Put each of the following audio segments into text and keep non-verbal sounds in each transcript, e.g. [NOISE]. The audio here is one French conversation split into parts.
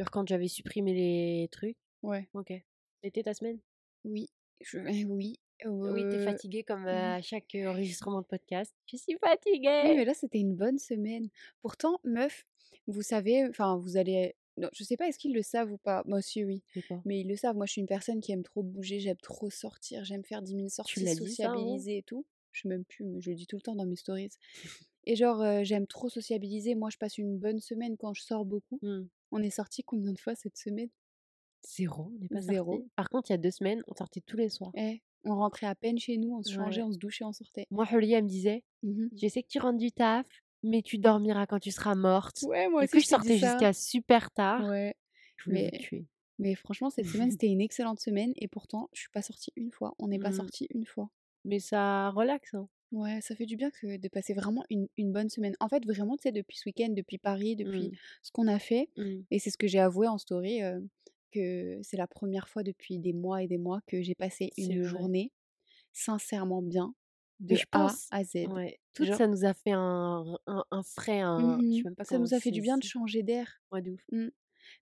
Genre quand j'avais supprimé les trucs. Ouais. Ok. C'était ta semaine? Oui. Je... Oui. Oui, t'es fatiguée comme oui. à chaque enregistrement de podcast. Je suis Oui, fatiguée. mais là, c'était une bonne semaine. Pourtant, meuf, vous savez, enfin, vous allez. Non, je sais pas, est-ce qu'ils le savent ou pas? Moi aussi, oui. Mais ils le savent. Moi, je suis une personne qui aime trop bouger, j'aime trop sortir, j'aime faire 10 000 sorties, ça, hein? sociabiliser et tout. Je sais même plus, mais je le dis tout le temps dans mes stories. Et genre, euh, j'aime trop sociabiliser. Moi, je passe une bonne semaine quand je sors beaucoup. Hmm. On est sorti combien de fois cette semaine? Zéro, on n'est pas Zéro. sortis. Par contre, il y a deux semaines, on sortait tous les soirs. Eh, on rentrait à peine chez nous, on se changeait, Ouais. on se douchait, on sortait. Moi, Julie, elle me disait Mhm. Je sais que tu rentres du taf, mais tu dormiras quand tu seras morte. Ouais, moi du aussi, coup, je sortais jusqu'à super tard. Ouais. Je voulais Mais- tuer. Mais franchement, cette semaine, [LAUGHS] c'était une excellente semaine et pourtant, je suis pas sortie une fois. On n'est pas Mhm. sorti une fois. Mais ça relaxe. Hein. Ouais, ça fait du bien que de passer vraiment une, une bonne semaine. En fait, vraiment, tu sais, depuis ce week-end, depuis Paris, depuis Mm. ce qu'on a fait, Mm. et c'est ce que j'ai avoué en story, euh, que c'est la première fois depuis des mois et des mois que j'ai passé une vrai. journée sincèrement bien, de je A à Z. Ouais. Tout Genre- ça nous a fait un, un, un frais, un. Je sais même pas Ça nous a fait du bien de changer d'air. Ouais, de ouf.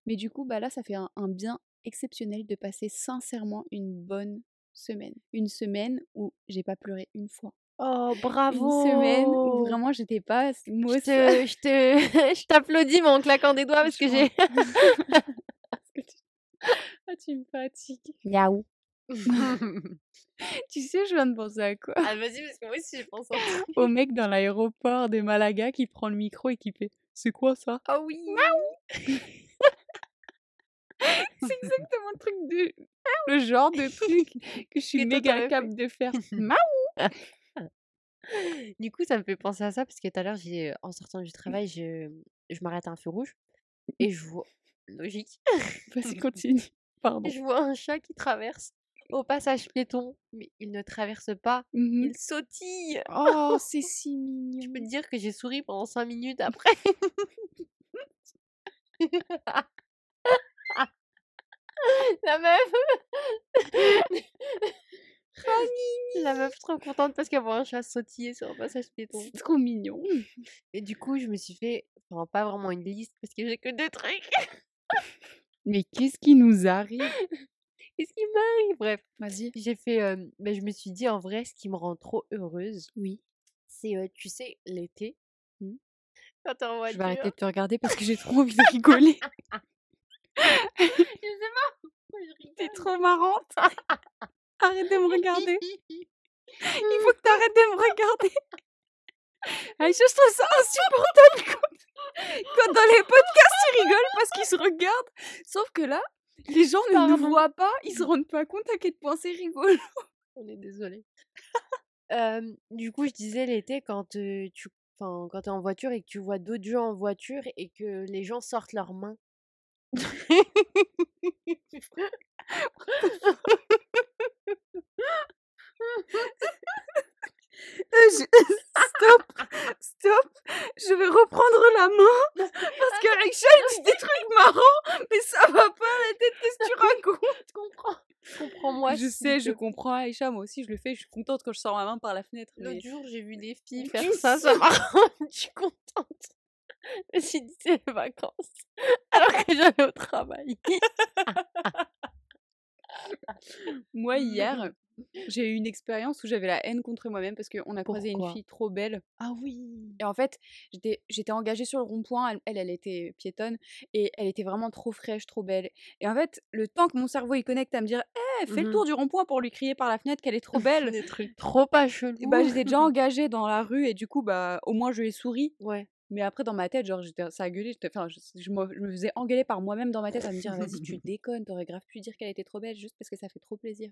Mais du coup, bah là, ça fait un, un bien exceptionnel de passer sincèrement une bonne semaine. Une semaine où j'ai pas pleuré une fois. Oh, bravo Une semaine où vraiment j'étais pas Je mausse. te- je te- [LAUGHS] je t'applaudis, mais en claquant des doigts, parce que j'ai. [LAUGHS] [LAUGHS] Ah, tu me fatigues. Miaou. Tu sais, je viens de penser à quoi? Ah, vas-y, parce que moi aussi, je pense en Au mec dans l'aéroport de Malaga qui prend le micro et qui fait C'est quoi ça? Ah oui C'est exactement le truc de. Le genre de truc que je suis méga capable de faire. Ma- Du coup, ça me fait penser à ça, parce que tout à l'heure, j'ai, en sortant du travail, je, je m'arrête à un feu rouge, et je vois. Logique. [LAUGHS] Vas-y, [LAUGHS] continue. Pardon. Je vois un chat qui traverse au passage piéton, mais il ne traverse pas, Mhm. il sautille. Oh, [LAUGHS] c'est si mignon. Je peux te dire que j'ai souri pendant 5 minutes après. La meuf La meuf trop contente parce qu'elle voit un chat sautiller sur un passage piéton. C'est trop mignon. Et du coup, je me suis fait, enfin, pas vraiment une liste parce que j'ai que deux trucs. Mais qu'est-ce qui nous arrive? [LAUGHS] Qu'est-ce qui m'arrive? Bref, Vas-y. j'ai fait, euh, ben, je me suis dit en vrai, ce qui me rend trop heureuse, Oui. c'est, euh, tu sais, l'été. Hmm. Quand t'es en Je voiture. vais arrêter de te regarder parce que j'ai trop envie de rigoler. [LAUGHS] Je sais pas [LAUGHS] je T'es trop marrante. Arrête de me regarder. Il faut que t'arrêtes de me [LAUGHS] regarder. Je trouve ça insupportable [LAUGHS] quand, quand dans les podcasts ils rigolent parce qu'ils se regardent. Sauf que là, les gens ne nous voient pas, ils se rendent pas compte à quel point c'est rigolo. On est désolé. Euh, du coup, je disais l'été quand euh, tu, quand t'es en voiture et que tu vois d'autres gens en voiture et que les gens sortent leurs mains. [LAUGHS] Stop, stop, je vais reprendre la main parce que [LAUGHS] Aïcha dit des trucs marrants, mais ça va pas la tête, qu'est-ce [LAUGHS] que tu racontes Je comprends. Comprends-moi. Je sais, je te comprends Aïcha, moi aussi je le fais, je suis contente quand je sors ma main par la fenêtre. L'autre mais- jour, j'ai vu des filles [LAUGHS] faire qu'est-ce ça, ça m'a rendue contente. Je me suis dit, c'est les vacances. Alors que j'allais au travail. Moi hier, j'ai eu une expérience où j'avais la haine contre moi-même parce qu'on a croisé une fille trop belle. Ah oui. Et en fait, j'étais j'étais engagée sur le rond-point, elle, elle, était piétonne, et elle était vraiment trop fraîche, trop belle. Et en fait, le temps que mon cerveau il connecte à me dire Eh, fais le Mhm. tour du rond-point pour lui crier par la fenêtre qu'elle est trop [LAUGHS] belle Des trucs trop pas chelous. Et bah, j'étais déjà [LAUGHS] engagée dans la rue, et du coup, bah, au moins je lui ai souri. Ouais. Mais après, dans ma tête, genre, j'étais, ça a gueulé, enfin, je, je me, faisais engueuler par moi-même dans ma tête à me dire Vas-y, tu [LAUGHS] déconnes, t'aurais grave pu dire qu'elle était trop belle juste parce que ça fait trop plaisir.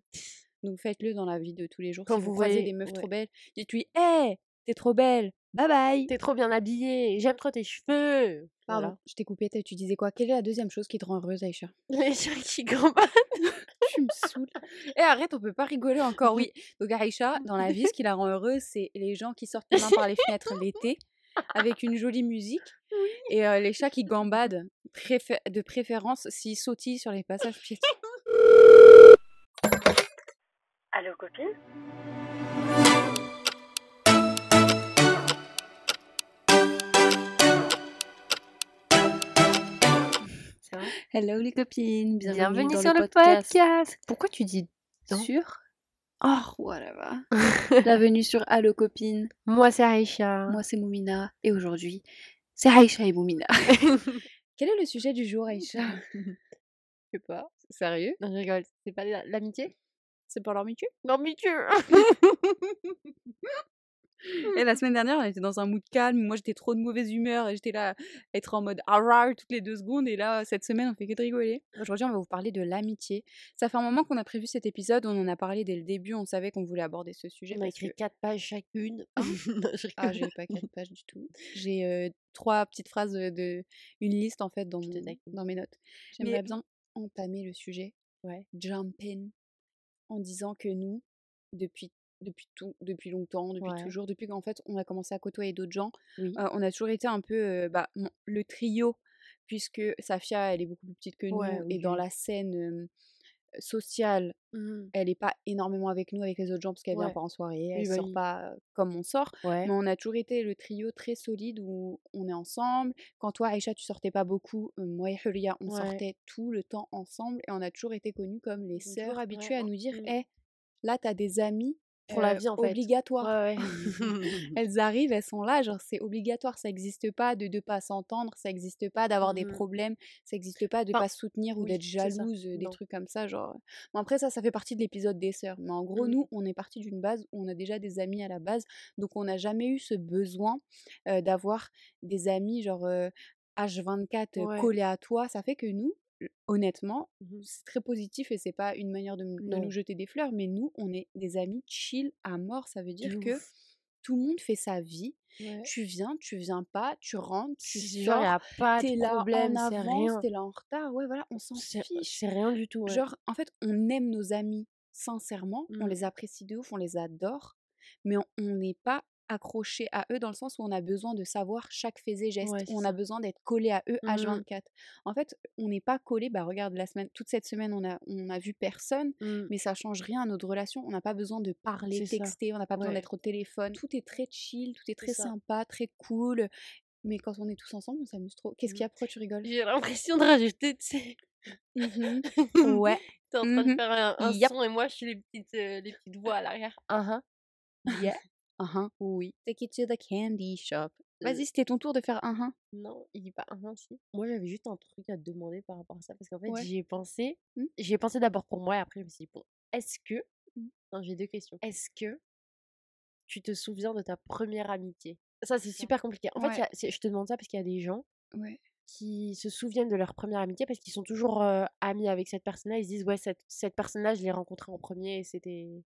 Donc faites-le dans la vie de tous les jours. Quand si vous, vous croisez voyez- des meufs ouais. trop belles, dites-lui Hé, t'es trop belle, bye bye T'es trop bien habillée. J'aime trop tes cheveux. Pardon, Voilà. je t'ai coupé, tu disais quoi? Quelle est la deuxième chose qui te rend heureuse, Aïcha? [LAUGHS] Les chats qui gambadent. [LAUGHS] Tu me saoules. Eh, arrête, on peut pas rigoler encore, oui. Donc, Aïcha, dans la vie, ce qui la rend heureuse, c'est les gens qui sortent les mains par les fenêtres l'été avec une jolie musique [LAUGHS] et euh, les chats qui gambadent, préfé- de préférence s'ils sautillent sur les passages piétons. Allô, copine? Hello les copines, bienvenue, Bienvenue dans sur le podcast. podcast. Pourquoi tu dis Sur Oh, voilà. [LAUGHS] Bienvenue sur Allo copines. Moi, c'est Aïcha. Moi c'est Moumina et aujourd'hui c'est Aïcha et Moumina. [LAUGHS] Quel est le sujet du jour Aïcha? Je sais pas. Sérieux? Non, je rigole. C'est pas la- l'amitié? C'est pour l'amitié? L'amitié [LAUGHS] Et la semaine dernière, on était dans un mood calme. Moi, j'étais trop de mauvaise humeur et j'étais là à être en mode arrar toutes les deux secondes. Et là, cette semaine, on fait que de rigoler. Aujourd'hui, on va vous parler de l'amitié. Ça fait un moment qu'on a prévu cet épisode. On en a parlé dès le début. On savait qu'on voulait aborder ce sujet. On a écrit que- quatre pages chacune. [LAUGHS] Je Ah, j'ai pas quatre pages du tout. J'ai euh, trois petites phrases de, une liste en fait dans, mon- dans mes notes. Mais- J'aimerais bien entamer le sujet, Ouais. jump in, en disant que nous, depuis depuis tout, depuis longtemps, depuis Ouais. toujours, depuis qu'en fait on a commencé à côtoyer d'autres gens, Oui. euh, on a toujours été un peu euh, bah, le trio, puisque Safia elle est beaucoup plus petite que nous Ouais, et dans la scène euh, sociale Mhm. elle est pas énormément avec nous avec les autres gens parce qu'elle vient Ouais. pas en soirée, elle Oui, bah sort pas comme on sort. Mais on a toujours été le trio très solide où on est ensemble. Quand toi, Aïcha, tu sortais pas beaucoup, moi et Hulia, on sortait tout le temps ensemble et on a toujours été connus comme les sœurs habituées à nous dire. Hé, là, t'as des amis Pour la euh, vie, en fait. Ouais, ouais. [LAUGHS] [LAUGHS] Elles arrivent, elles sont là, genre c'est obligatoire, ça n'existe pas de ne pas s'entendre, ça n'existe pas d'avoir des Mhm. problèmes, ça n'existe pas de Enfin, pas se soutenir ou oui, d'être jalouse, euh, des Non. trucs comme ça, genre. Bon, après ça, ça fait partie de l'épisode des sœurs, mais en gros Mhm. nous, on est parti d'une base où on a déjà des amis à la base, donc on n'a jamais eu ce besoin euh, d'avoir des amis genre euh, H24 euh, Ouais. collés à toi. Ça fait que nous, honnêtement, Mhm. c'est très positif et c'est pas une manière de, nous jeter des fleurs, mais nous, on est des amis chill à mort. Ça veut dire que tout le monde fait sa vie. Ouais. Tu viens, tu viens pas, tu rentres, tu sors, a pas t'es de là problème, en avance, t'es là en retard. Ouais, voilà, on s'en C'est fiche. c'est rien du tout. ouais. Genre, en fait, on aime nos amis sincèrement, on Mm. les apprécie de ouf, on les adore, mais on n'est pas accroché à eux dans le sens où on a besoin de savoir chaque fait et geste, Ouais, on ça. a besoin d'être collé à eux Mhm. H24. En fait, on n'est pas collé, bah regarde, la semaine, toute cette semaine, on a, on a vu personne, Mm. mais ça change rien à notre relation. On n'a pas besoin de parler, ça. texter, on n'a pas besoin d'être au téléphone. Tout est très chill, tout est très sympa, très cool. Mais quand on est tous ensemble, on s'amuse trop. Qu'est-ce qu'il y a? Pourquoi tu rigoles? J'ai l'impression de rajouter, tu sais. [LAUGHS] Ouais. T'es en train de faire un, un Yep. son et moi je suis les petites, euh, les petites voix à l'arrière. Uh Yeah. Uh-huh. Oui. Take it to the candy shop. Vas-y, c'était ton tour de faire un uh Non, il dit pas un si. Moi j'avais juste un truc à te demander par rapport à ça parce qu'en fait Ouais. j'y ai pensé. Hmm. J'y ai pensé d'abord pour moi et après je me suis dit bon, est-ce que. Hmm. Non, j'ai deux questions. Est-ce que tu te souviens de ta première amitié? Ça c'est super compliqué. En fait, a- je te demande ça parce qu'il y a des gens Ouais. qui se souviennent de leur première amitié parce qu'ils sont toujours euh, amis avec cette personne-là. Ils se disent ouais, cette, cette personne-là, je l'ai rencontrée en premier et c'était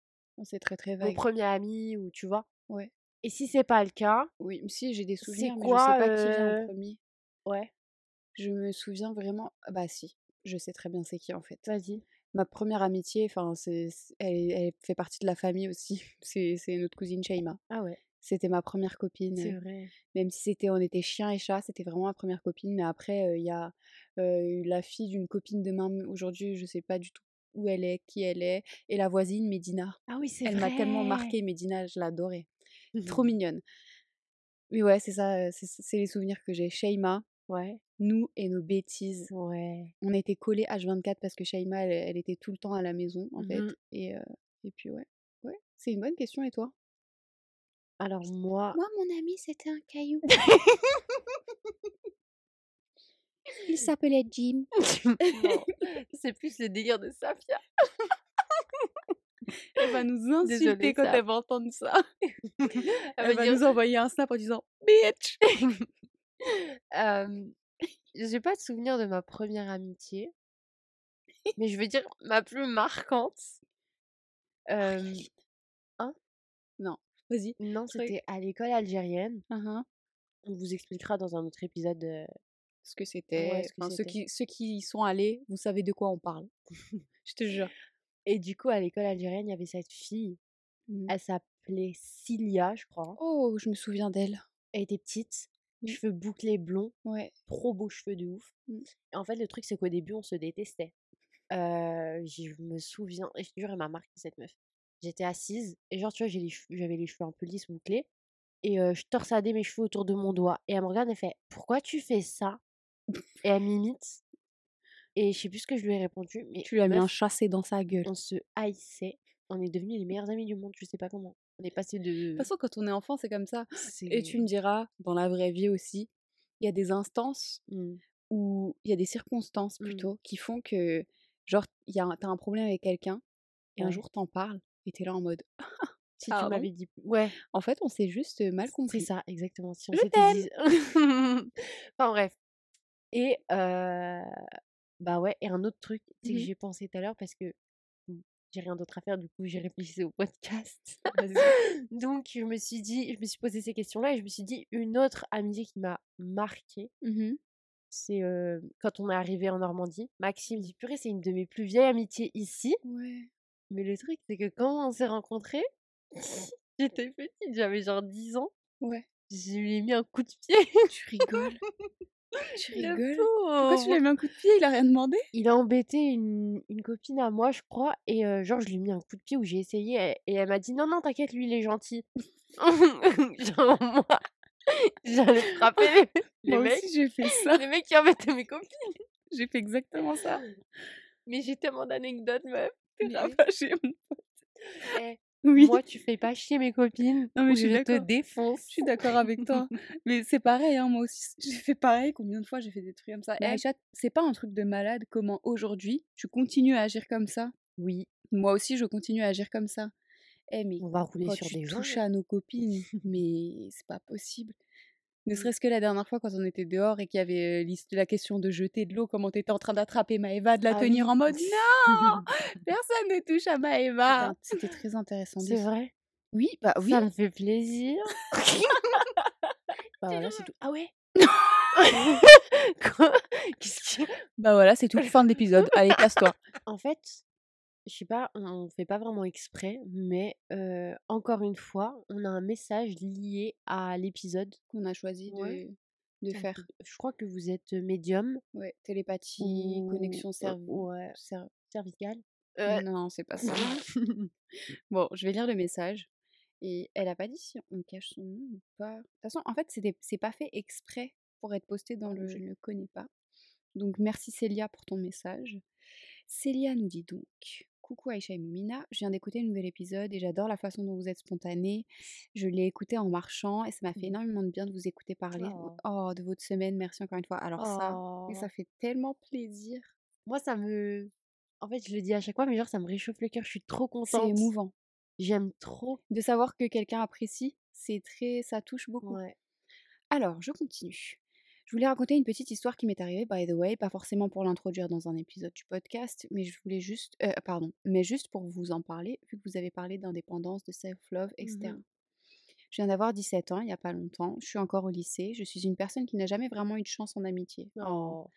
C'est très très mon vague. premier ami ou tu vois? Ouais. Et si c'est pas le cas, Oui, si j'ai des c'est souvenirs, mais je quoi sais pas qui vient euh, en premier. Ouais, Je me souviens vraiment. ah Bah si, je sais très bien c'est qui en fait. vas-y. Ma première amitié, enfin, elle, elle fait partie de la famille aussi. [LAUGHS] C'est, notre cousine Shaima. Ah ouais, C'était ma première copine. c'est euh, vrai. Même si c'était, on était chien et chat, c'était vraiment ma première copine. Mais après, euh, il y a euh, la fille d'une copine de main. Aujourd'hui, je sais pas du tout où elle est, qui elle est. Et la voisine, Médina. Ah oui, c'est Elle m'a tellement marqué, Médina, je l'adorais. Trop mignonne. Mais ouais, c'est ça, c'est, les souvenirs que j'ai. Shaima, Ouais, nous et nos bêtises. ouais. On était collés H24 parce que Shaima, elle, elle était tout le temps à la maison, en fait. Mhm. Et, euh, et puis ouais. Ouais, c'est une bonne question. Et toi? Alors moi, Moi, mon ami, c'était un caillou. Il s'appelait Jim. [LAUGHS] c'est plus le délire de Safia. [LAUGHS] [LAUGHS] Elle va nous insulter Désolée, quand elle va entendre ça. [LAUGHS] Elle Elle va dire, nous envoyer un snap en disant Bitch [LAUGHS] euh, j'ai pas de souvenir de ma première amitié, mais je veux dire ma plus marquante. Euh, hein? Non, vas-y. Non, c'était à l'école algérienne. Uhum. On vous expliquera dans un autre épisode. euh, Ce que c'était. enfin, ceux, qui, ceux qui y sont allés, vous savez de quoi on parle. Je te jure. Et du coup, à l'école algérienne, il y avait cette fille. Mhm. Elle s'appelait Cilia, je crois. Oh, je me souviens d'elle. Elle était petite, Mhm. cheveux bouclés blonds, Ouais. trop beaux cheveux de ouf. Mhm. Et en fait, le truc, c'est qu'au début, on se détestait. Euh, je me souviens, et je te jure, elle m'a marqué cette meuf. J'étais assise, et genre, tu vois, j'ai les cheveux- j'avais les cheveux un peu lisses, bouclés, et euh, je torsadais mes cheveux autour de mon doigt. Et elle me regarde, elle fait Pourquoi tu fais ça? Et elle m'imite. Et je sais plus ce que je lui ai répondu, mais Tu lui as mis un chassé dans sa gueule. on se haïssait. On est devenus les meilleurs amis du monde, je sais pas comment. On est passé De de. toute façon, quand on est enfant, c'est comme ça. C'est. Et tu me diras, dans la vraie vie aussi, il y a des instances Mmh. où il y a des circonstances Mmh. plutôt qui font que, genre, y a t'as un problème avec quelqu'un et un jour t'en parles et t'es là en mode, [LAUGHS] Si tu Pardon m'avais dit. Ouais, en fait, on s'est juste mal c'est compris. ça, exactement. Si on s'était dit. [LAUGHS] enfin bref. Et euh, bah ouais, et un autre truc, c'est que Mhm. j'ai pensé tout à l'heure parce que bon, j'ai rien d'autre à faire, du coup j'ai réfléchi au podcast. [LAUGHS] Donc je me suis dit, je me suis posé ces questions-là et je me suis dit une autre amitié qui m'a marquée, Mhm. c'est euh, quand on est arrivé en Normandie. Maxime dit purée, c'est une de mes plus vieilles amitiés ici. Ouais. Mais le truc, c'est que quand on s'est rencontrés, [LAUGHS] j'étais petite, j'avais genre 10 ans. Ouais. Je lui ai mis un coup de pied. Tu rigoles. [LAUGHS] tu Le rigoles. Pourquoi tu lui as mis un coup de pied? Il a rien demandé? Il a embêté une, une copine à moi, je crois, et euh, genre je lui ai mis un coup de pied où j'ai essayé et, et elle m'a dit non non t'inquiète lui il est gentil. [LAUGHS] genre moi j'allais frapper les, [LAUGHS] les Moi mecs, aussi, j'ai fait ça. les mecs qui embêtaient mes copines. J'ai fait exactement ça. Mais j'ai tellement d'anecdotes meuf. T'es Mais- ravagé. Eh, Oui. Moi tu fais pas chier mes copines Non, mais je te défonce. Je suis d'accord avec toi. [LAUGHS] Mais c'est pareil, hein, moi aussi, j'ai fait pareil. Combien de fois j'ai fait des trucs comme ça? Et Ouais. Aïcha, c'est pas un truc de malade comment aujourd'hui tu continues à agir comme ça? Oui, Moi aussi, je continue à agir comme ça. Eh, mais on va rouler sur tu des gens. touches à nos copines, [LAUGHS] mais c'est pas possible. Ne serait-ce que la dernière fois quand on était dehors et qu'il y avait euh, la question de jeter de l'eau, comment t'étais en train d'attraper Maëva, de la Ah tenir oui. en mode [LAUGHS] non, personne ne touche à Maëva. C'était très intéressant. C'est vrai? Oui, bah oui. Ça me fait plaisir. [LAUGHS] bah voilà, c'est tout. Ah ouais? [LAUGHS] Quoi? Qu'est-ce que... Bah voilà, c'est tout. Fin de l'épisode. Allez, casse-toi. En fait, je sais pas, on on fait pas vraiment exprès, mais euh, encore une fois, on a un message lié à l'épisode. Qu'on a choisi de, Ouais. de Donc, faire. Je crois que vous êtes médium Ouais, télépathie, ou connexion euh, cerveau. ouais, cer- cervicale. Non, c'est pas ça. [LAUGHS] bon, je vais lire le message. Et elle a pas dit si on cache son nom ou pas. De toute façon, en fait, c'est pas fait exprès pour être posté dans le je ne connais pas. Donc, merci Célia pour ton message. Célia nous dit donc Coucou Aïcha et Moumina, je viens d'écouter le nouvel épisode et j'adore la façon dont vous êtes spontanée. Je l'ai écouté en marchant et ça m'a fait Mhm. énormément de bien de vous écouter parler. Oh. Oh, de votre semaine, merci encore une fois. Alors, ça, mais Oh. ça fait tellement plaisir. Moi, ça me. En fait, je le dis à chaque fois, mais genre, ça me réchauffe le cœur. Je suis trop C'est contente. émouvant. J'aime trop. De savoir que quelqu'un apprécie, c'est très, ça touche beaucoup. Ouais. Alors, je continue. Je voulais raconter une petite histoire qui m'est arrivée, by the way, pas forcément pour l'introduire dans un épisode du podcast, mais je voulais juste, euh, pardon, mais juste pour vous en parler, vu que vous avez parlé d'indépendance, de self-love, etc. Mhm. Je viens d'avoir 17 ans, il n'y a pas longtemps, je suis encore au lycée, je suis une personne qui n'a jamais vraiment eu de chance en amitié. Oh.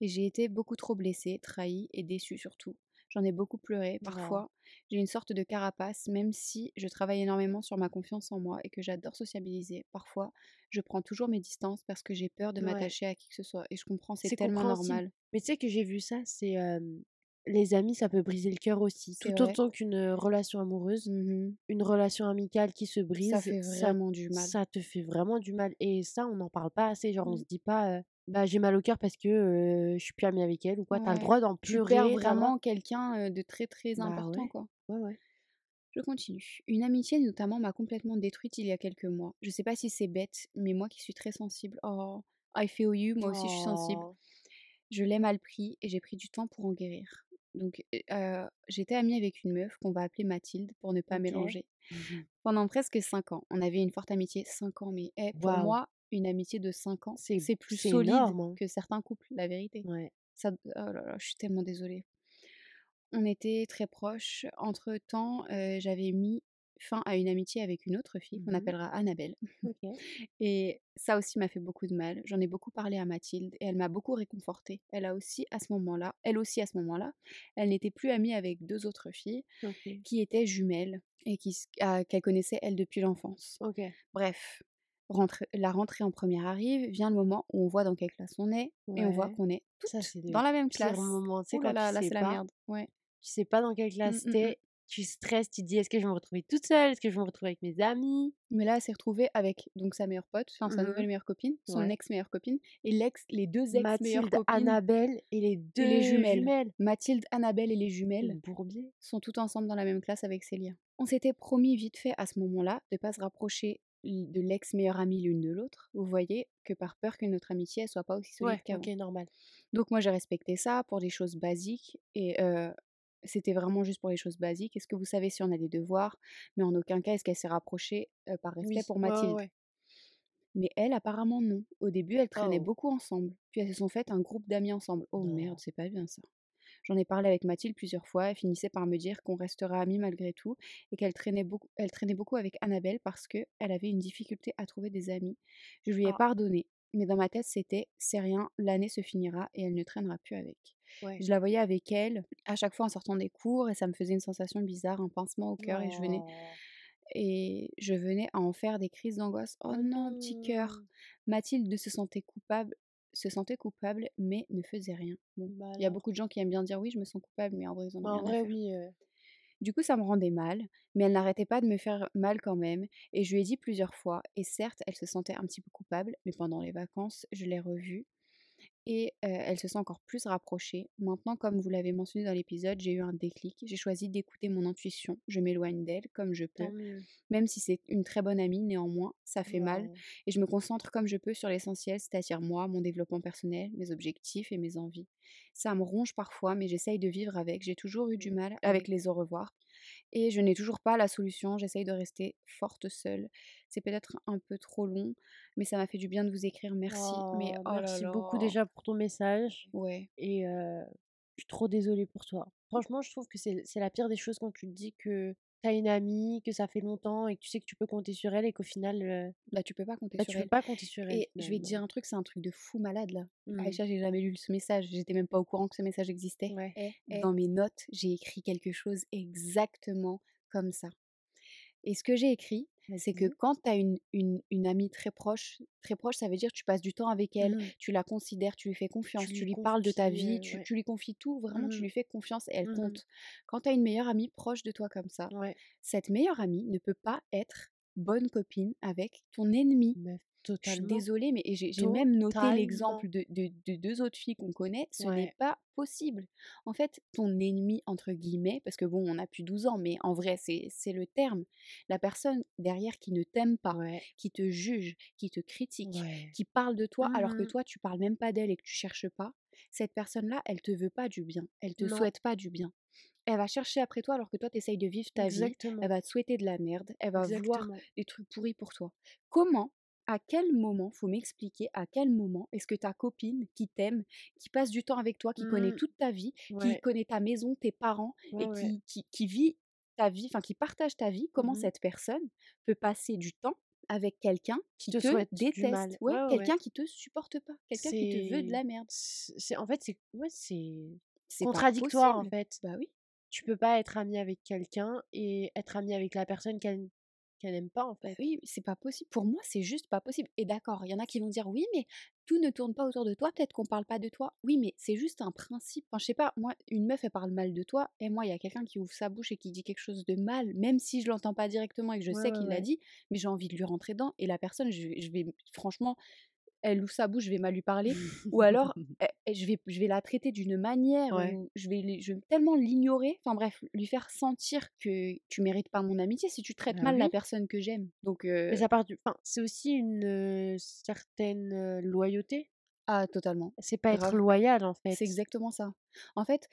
Et j'ai été beaucoup trop blessée, trahie et déçue surtout. J'en ai beaucoup pleuré. Parfois, j'ai une sorte de carapace, même si je travaille énormément sur ma confiance en moi et que j'adore sociabiliser. Parfois, je prends toujours mes distances parce que j'ai peur de Ouais. m'attacher à qui que ce soit. Et je comprends, c'est tellement normal. Mais tu sais que j'ai vu ça, c'est euh, les amis, ça peut briser le cœur aussi. Tout vrai. autant qu'une relation amoureuse, Mhm. une relation amicale qui se brise, Ça fait vraiment du mal. ça te fait vraiment du mal. Et ça, on n'en parle pas assez. Genre, on Mm. se dit pas, euh, bah j'ai mal au cœur parce que euh, je suis plus amie avec elle ou quoi. T'as le droit d'en Tu pleurer. droit- vraiment quelqu'un de très très Bah important, ouais. quoi. Ouais, ouais. Je continue. Une amitié notamment m'a complètement détruite il y a quelques mois. Je sais pas si c'est bête, mais moi qui suis très sensible, oh, I feel you, moi aussi je suis sensible. Oh. Je l'ai mal pris et j'ai pris du temps pour en guérir. Donc euh, j'étais amie avec une meuf qu'on va appeler Mathilde pour ne pas mélanger. Mhm. Pendant presque 5 ans. On avait une forte amitié 5 ans, mais eh, pour moi, une amitié de 5 ans, C'est- plus solide énorme, hein. que certains couples, la vérité. Ouais. Ça, oh là là, je suis tellement désolée. On était très proches. Entre-temps, euh, j'avais mis fin à une amitié avec une autre fille qu'on Mhm. appellera Annabelle. [LAUGHS] Et ça aussi m'a fait beaucoup de mal. J'en ai beaucoup parlé à Mathilde et elle m'a beaucoup réconfortée. Elle a aussi à ce moment-là, elle aussi à ce moment-là, elle n'était plus amie avec deux autres filles qui étaient jumelles et qui ah, qu'elle connaissait elle depuis l'enfance. Bref, rentrée- la rentrée en première arrive, vient le moment où on voit dans quelle classe on est et on voit qu'on est Ça, c'est dans la même classe. moment. Tu sais, là c'est la merde. Ouais. tu sais pas dans quelle classe mm, mm. t'es, tu stresses, tu te dis: «Est-ce que je vais me retrouver toute seule? Est-ce que je vais me retrouver avec mes amis?» Mais là, elle s'est retrouvée avec donc sa meilleure pote, enfin sa Mmh nouvelle meilleure copine, son Ouais. ex-meilleure copine et l'ex les 2 ex meilleures Mathilde, copines Annabelle et les 2 et les jumelles. jumelles. Mathilde, Annabelle et les Les jumelles bourbiers. sont toutes ensemble dans la même classe avec Célia. On s'était promis vite fait à ce moment-là de pas se rapprocher de l'ex meilleure amie l'une de l'autre. Vous voyez? Que par peur que notre amitié, elle soit pas aussi solide Ouais, qu'avant. OK, normal. Donc moi, j'ai respecté ça pour des choses basiques et c'était vraiment juste pour les choses basiques. Est-ce que vous savez si on a des devoirs? Mais en aucun cas est-ce qu'elle s'est rapprochée, par respect Oui, pour ouais, Mathilde? ouais. Mais elle, apparemment non. Au début, elles traînaient Oh. beaucoup ensemble. Puis elles se sont faites un groupe d'amis ensemble. Oh merde, Non. c'est pas bien ça. J'en ai parlé avec Mathilde plusieurs fois. Elle finissait par me dire qu'on restera amies malgré tout et qu'elle traînait beaucoup, elle traînait beaucoup avec Annabelle parce que elle avait une difficulté à trouver des amis. Je lui ai Ah. pardonné, mais dans ma tête c'était c'est rien, l'année se finira et elle ne traînera plus avec. Ouais. Je la voyais avec elle à chaque fois en sortant des cours et ça me faisait une sensation bizarre, un pincement au cœur et je venais et je venais à en faire des crises d'angoisse. Oh non, petit cœur. non. Mathilde se sentait coupable, se sentait coupable, mais ne faisait rien. Bon, Bah il y a beaucoup de gens qui aiment bien dire oui, je me sens coupable, mais en vrai, ils en ont Bah, en à vrai, faire. oui, Du coup, ça me rendait mal, mais elle n'arrêtait pas de me faire mal quand même, et je lui ai dit plusieurs fois, et certes, elle se sentait un petit peu coupable, mais pendant les vacances, je l'ai revue, et euh, elle se sent encore plus rapprochée. Maintenant, comme vous l'avez mentionné dans l'épisode, j'ai eu un déclic, j'ai choisi d'écouter mon intuition, je m'éloigne d'elle comme je peux, même si c'est une très bonne amie, néanmoins, ça fait mal, et je me concentre comme je peux sur l'essentiel, c'est-à-dire moi, mon développement personnel, mes objectifs et mes envies. Ça me ronge parfois, mais j'essaye de vivre avec. J'ai toujours eu du Mmh. mal avec Oui. les au revoir. Et je n'ai toujours pas la solution, j'essaye de rester forte seule. C'est peut-être un peu trop long, mais ça m'a fait du bien de vous écrire, merci. Mais Oh, oh là merci beaucoup déjà pour ton message Ouais, et je suis trop désolée pour toi. Franchement, je trouve que c'est c'est la pire des choses quand tu te dis que tu as une amie, que ça fait longtemps et que tu sais que tu peux compter sur elle et qu'au final, heu, là tu peux pas compter bah, sur tu peux elle. pas compter sur elle Et je vais te dire un truc, c'est un truc de fou malade là. Mmh. Aïcha, j'ai jamais lu ce message, j'étais même pas au courant que ce message existait. Ouais. Dans mes notes, j'ai écrit quelque chose exactement comme ça. Et ce que j'ai écrit, c'est que quand tu as une, une, une amie très proche, très proche, ça veut dire que tu passes du temps avec elle, Mmh. tu la considères, tu lui fais confiance, Tu tu lui parles de ta vie, tu, ouais. tu lui confies tout, vraiment, tu Mmh lui fais confiance et elle Mmh compte. Quand tu as une meilleure amie proche de toi comme ça, Ouais. cette meilleure amie ne peut pas être bonne copine avec ton ennemi. Je suis désolée, mais j'ai même noté l'exemple de, de, de deux autres filles qu'on connaît. Ce n'est pas possible. En fait, ton ennemi, entre guillemets, parce que bon, on a plus 12 ans, mais en vrai, c'est le terme. La personne derrière qui ne t'aime pas, Ouais. qui te juge, qui te critique, Ouais. qui parle de toi alors que Mmh toi, tu parles même pas d'elle et que tu cherches pas, cette personne-là, elle te veut pas du bien. Elle te Non. souhaite pas du bien. Elle va chercher après toi alors que toi, tu essayes de vivre ta vie. Elle va te souhaiter de la merde. Elle va vouloir des trucs pourris pour toi. Comment à quel moment, faut m'expliquer, à quel moment est-ce que ta copine qui t'aime, qui passe du temps avec toi, qui connaît Mmh. toute ta vie, qui connaît ta maison, tes parents, Ouais, et ouais. qui, vit ta vie, enfin qui partage ta vie, comment Mmh cette personne peut passer du temps avec quelqu'un qui te déteste, mal. ouais, Ouais, ouais, quelqu'un qui te supporte pas, quelqu'un qui te veut de la merde. c'est en fait, c'est ouais, contradictoire, en fait. Bah oui. Tu peux pas être ami avec quelqu'un et être ami avec la personne qu'elle qu'elle aime pas, en Bah fait. oui, c'est pas possible. Pour moi, c'est juste pas possible. Et d'accord, il y en a qui vont dire oui, mais tout ne tourne pas autour de toi. Peut-être qu'on parle pas de toi. Oui, mais c'est juste un principe. Enfin, je sais pas, moi, une meuf, elle parle mal de toi. Et moi, il y a quelqu'un qui ouvre sa bouche et qui dit quelque chose de mal, même si je l'entends pas directement et que je Ouais, sais ouais, qu'il l'a ouais. dit, mais j'ai envie de lui rentrer dedans. Et la personne, je vais, franchement, elle ouvre sa bouche, je vais mal lui parler. Ou [LAUGHS] alors, eh, eh, je vais, je vais la traiter d'une manière Ouais. où je vais, je vais tellement l'ignorer. Enfin bref, lui faire sentir que tu mérites pas mon amitié si tu traites Bah mal la personne que j'aime. Donc, Mais euh, ça part du enfin, c'est aussi une, heu, certaine, heu, loyauté. Ah, totalement. C'est pas être loyal, en C'est fait. exactement ça. En fait,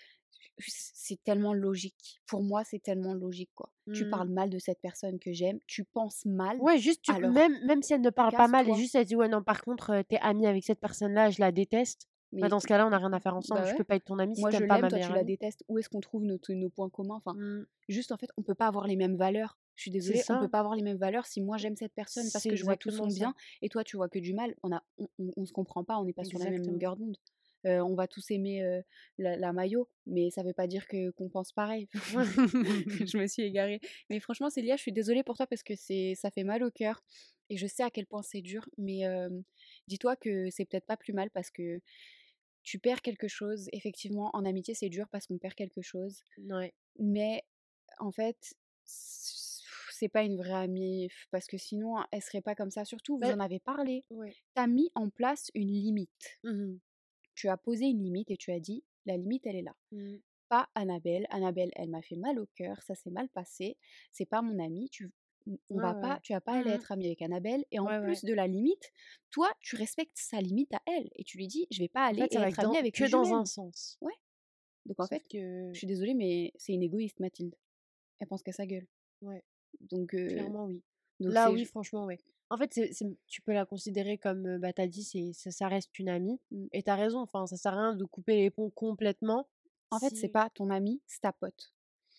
c'est tellement logique. Pour moi, c'est tellement logique, quoi. Tu Mmh. parles mal de cette personne que j'aime, tu penses mal, Ouais, juste tu alors même même si elle ne parle pas mal et juste elle dit: «Ouais, non, par contre, heu, tu es amie avec cette personne-là, je la déteste», bah, Mais dans ce cas-là, on a rien à faire ensemble. bah Je ouais. peux pas être ton amie si Moi, je l'aime, toi, tu la détestes. Où est-ce qu'on trouve nos, nos points communs? Enfin, Mmh. juste, en fait, on peut pas avoir les mêmes valeurs. Je suis désolée, on peut ça. pas avoir les mêmes valeurs si moi j'aime cette personne parce que je vois tout son ça. bien et toi tu vois que du mal. On a, on, on, on se comprend pas, on n'est pas sur la même longueur d'onde. Euh, on va tous aimer euh, la, la maillot, mais ça veut pas dire que qu'on pense pareil. [LAUGHS] [LAUGHS] je me suis égarée. Mais franchement, Célia, je suis désolée pour toi parce que c'est, ça fait mal au cœur et je sais à quel point c'est dur. Mais euh, dis-toi que c'est peut-être pas plus mal parce que tu perds quelque chose. Effectivement, en amitié, c'est dur parce qu'on perd quelque chose. Ouais. Mais en fait, c'est pas une vraie amie, parce que sinon, elle serait pas comme ça. Surtout, vous Bah en avez parlé. Ouais. Tu as mis en place une limite. Mmh Tu as posé une limite et tu as dit, la limite, elle est là. Mmh. Pas Annabelle. Annabelle, elle m'a fait mal au cœur, ça s'est mal passé. C'est pas mon amie. Tu, on Ouais, va ouais, pas, ouais. tu vas pas aller Mmh être amie avec Annabelle. Et en Ouais, ouais. plus de la limite, toi, tu respectes sa limite à elle. Et tu lui dis, je vais pas En aller fait, et être que dans amie avec que dans un sens. Donc en Sauf fait, que je suis désolée, mais c'est une égoïste, Mathilde. Elle pense qu'à sa gueule. ouais, Donc, euh, clairement oui. donc Là oui, franchement ouais. En fait, c'est c'est tu peux la considérer comme, bah, tu dit, c'est ça ça reste une amie Mmh. et tu raison, enfin, ça sert à rien de couper les ponts complètement En fait, c'est pas ton amie, c'est ta pote.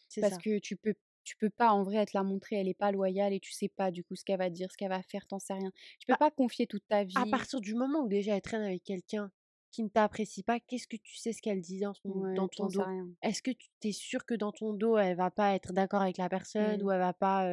c'est Parce ça. que tu peux, tu peux pas en vrai être la montrer, elle est pas loyale et tu sais pas du coup ce qu'elle va dire, ce qu'elle va faire, t'en sais rien. Tu peux Bah pas confier toute ta À vie. partir du moment où déjà elle traîne avec quelqu'un qui ne t'apprécie pas, qu'est-ce que tu sais ce qu'elle dit dans son Ouais, dans ton dos? Est-ce que tu tu sûr que dans ton dos, elle va pas être d'accord avec la personne Mmh. ou elle va pas,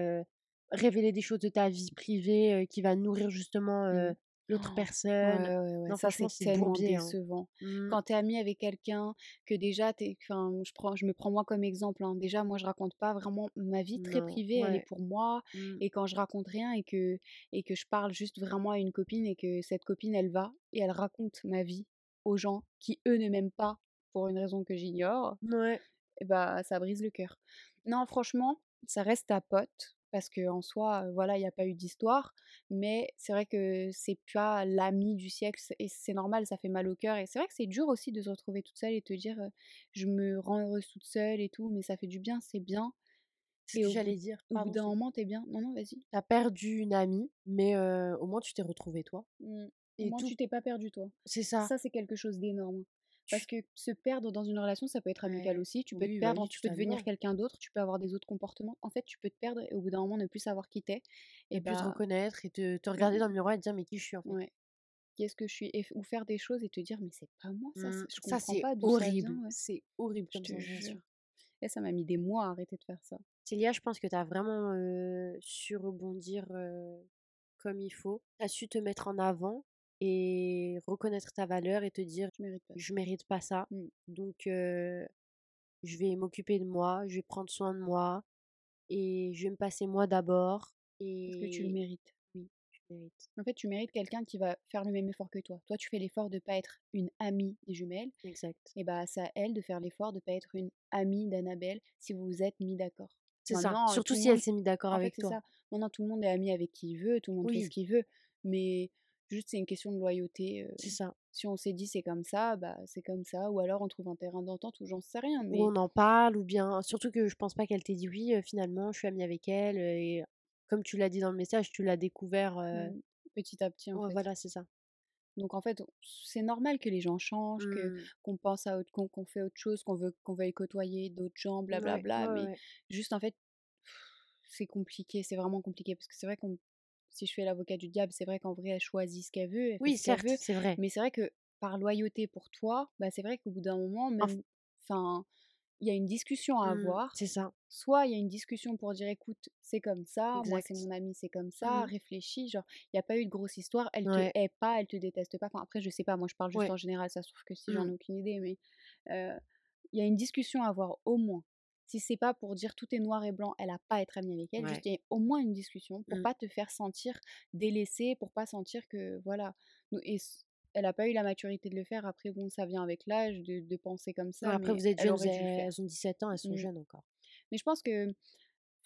révéler des choses de ta vie privée, qui va nourrir justement, Mmh. l'autre Oh, personne? Ouais, ouais, ouais. Non, Ça, c'est tellement hein. décevant. Mmh. Quand t'es amie avec quelqu'un, que déjà, je, prends, je me prends moi comme exemple. hein. Déjà, moi, je raconte pas vraiment ma vie très Non, privée, elle est pour moi. Mmh. Et quand je raconte rien et que, et que je parle juste vraiment à une copine et que cette copine, elle va et elle raconte ma vie aux gens qui, eux, ne m'aiment pas pour une raison que j'ignore, Ouais. et bah, ça brise le cœur. Non, franchement, ça reste ta pote. Parce que en soi, euh, voilà, il n'y a pas eu d'histoire, mais c'est vrai que c'est pas l'ami du siècle et c'est normal, ça fait mal au cœur. Et c'est vrai que c'est dur aussi de se retrouver toute seule et te dire, je me rends heureuse toute seule et tout, mais ça fait du bien, c'est bien. C'est ce que j'allais dire. au bout d'un moment, t'es bien. Non, non, vas-y. tu perdu une amie, mais au moins tu t'es retrouvé toi Mm. Et tout tu t'es pas perdu, toi. c'est ça. Ça, c'est quelque chose d'énorme. Parce que se perdre dans une relation, ça peut être amical ouais. aussi. Tu peux Oui, te bah perdre, oui, tu peux devenir quelqu'un d'autre, tu peux avoir des autres comportements. En fait, tu peux te perdre et au bout d'un moment ne plus savoir qui t'es. Et Et plus te bah, reconnaître et te te regarder dans le miroir et te dire: «Mais qui je suis en fait?» ouais. Qu'est-ce que je suis? Et ou faire des choses et te dire mais c'est pas moi ça, Mmh. c'est- Ça, pas horrible. ouais. C'est horrible Je te jure. Et ça m'a mis des mois à arrêter de faire ça. Célia, je pense que tu as vraiment, heu, su rebondir, comme il faut. Tu as su te mettre en avant et reconnaître ta valeur et te dire: Je mérite pas. «Je mérite pas ça, Mm. donc je vais m'occuper de moi, je vais prendre soin de moi et je vais me passer moi d'abord Parce que tu le et mérites. oui, tu mérites». En fait, tu mérites quelqu'un qui va faire le même effort que toi. Toi, tu fais l'effort de pas être une amie des jumelles. Exact. Et bah, c'est à elle de faire l'effort de pas être une amie d'Annabelle si vous vous êtes mis d'accord. C'est ça. Surtout tout le si elle s'est mis d'accord fait, avec c'est toi. ça. Maintenant, tout le monde est ami avec qui il veut, tout le monde fait ce qu'il veut. Mais juste, c'est une question de loyauté. euh, c'est ça. si on s'est dit c'est comme ça, bah c'est comme ça. Ou alors on trouve un terrain d'entente ou j'en sais rien. Ou Mais on en parle ou bien surtout que je pense pas qu'elle t'ait dit: «Oui, finalement, je suis amie avec elle», et comme tu l'as dit dans le message, tu l'as découvert, heu mm, petit à petit, en ouais, fait. voilà, c'est ça. Donc en fait, c'est normal que les gens changent, Mmh. qu'on pense à autre, qu'on fait autre chose, qu'on veut qu'on veuille côtoyer d'autres gens, Ouais, blablabla. ouais, Mais ouais. juste en fait, c'est compliqué, c'est vraiment compliqué parce que c'est vrai qu'on, si je fais l'avocat du diable, c'est vrai qu'en vrai elle choisit ce qu'elle veut, elle Oui, ce c'est vrai. Mais c'est vrai que par loyauté pour toi, bah c'est vrai qu'au bout d'un moment, même, enfin, il y a une discussion à mmh, avoir. c'est ça, Soit il y a une discussion pour dire écoute, c'est comme ça, moi c'est mon ami, c'est comme ça, Mmh réfléchis, genre, il n'y a pas eu de grosse histoire, elle te Ouais, hait pas, elle te déteste pas. Enfin, après, je sais pas, moi je parle juste ouais. en général, ça se trouve que si j'en Mmh. ai aucune idée, mais euh, il y a une discussion à avoir au moins. Si c'est pas pour dire tout est noir et blanc, elle a pas à être amie avec elle, juste Ouais. il y a au moins une discussion pour Mmh. pas te faire sentir délaissée, pour pas sentir que voilà. Et elle a pas eu la maturité de le faire. Après, bon, ça vient avec l'âge de, de penser comme Ouais, ça, après vous êtes jeunes, faire. elles ont 17 ans, elles sont Mm. jeunes encore. Mais je pense que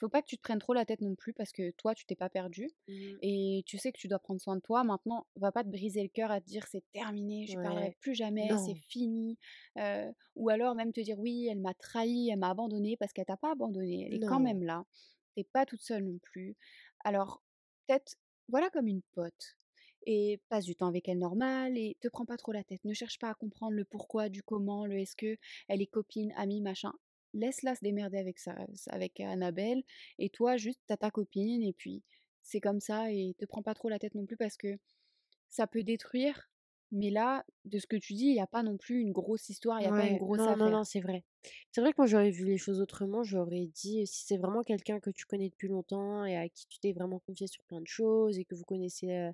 faut pas que tu te prennes trop la tête non plus parce que toi, tu t'es pas perdu Mmh. et tu sais que tu dois prendre soin de toi. Maintenant, va pas te briser le cœur à te dire c'est terminé, je parlerai plus jamais, c'est fini. Euh, ou alors même te dire oui, elle m'a trahi, elle m'a abandonné parce qu'elle t'a pas abandonné, elle est quand même là. T'es pas toute seule non plus. Alors, peut-être, voilà comme une pote. Et passe du temps avec elle normal et te prends pas trop la tête. Ne cherche pas à comprendre le pourquoi, du comment, le est-ce que elle est copine, amie, machin. Laisse-la se démerder avec ça, avec Annabelle. Et toi, juste, t'as ta copine et puis c'est comme ça et te prends pas trop la tête non plus parce que ça peut détruire. Mais là, de ce que tu dis, il n'y a pas non plus une grosse histoire, il n'y a pas une grosse non, non, affaire. non, c'est vrai. C'est vrai que moi j'aurais vu les choses autrement, j'aurais dit si c'est vraiment quelqu'un que tu connais depuis longtemps et à qui tu t'es vraiment confié sur plein de choses et que vous connaissez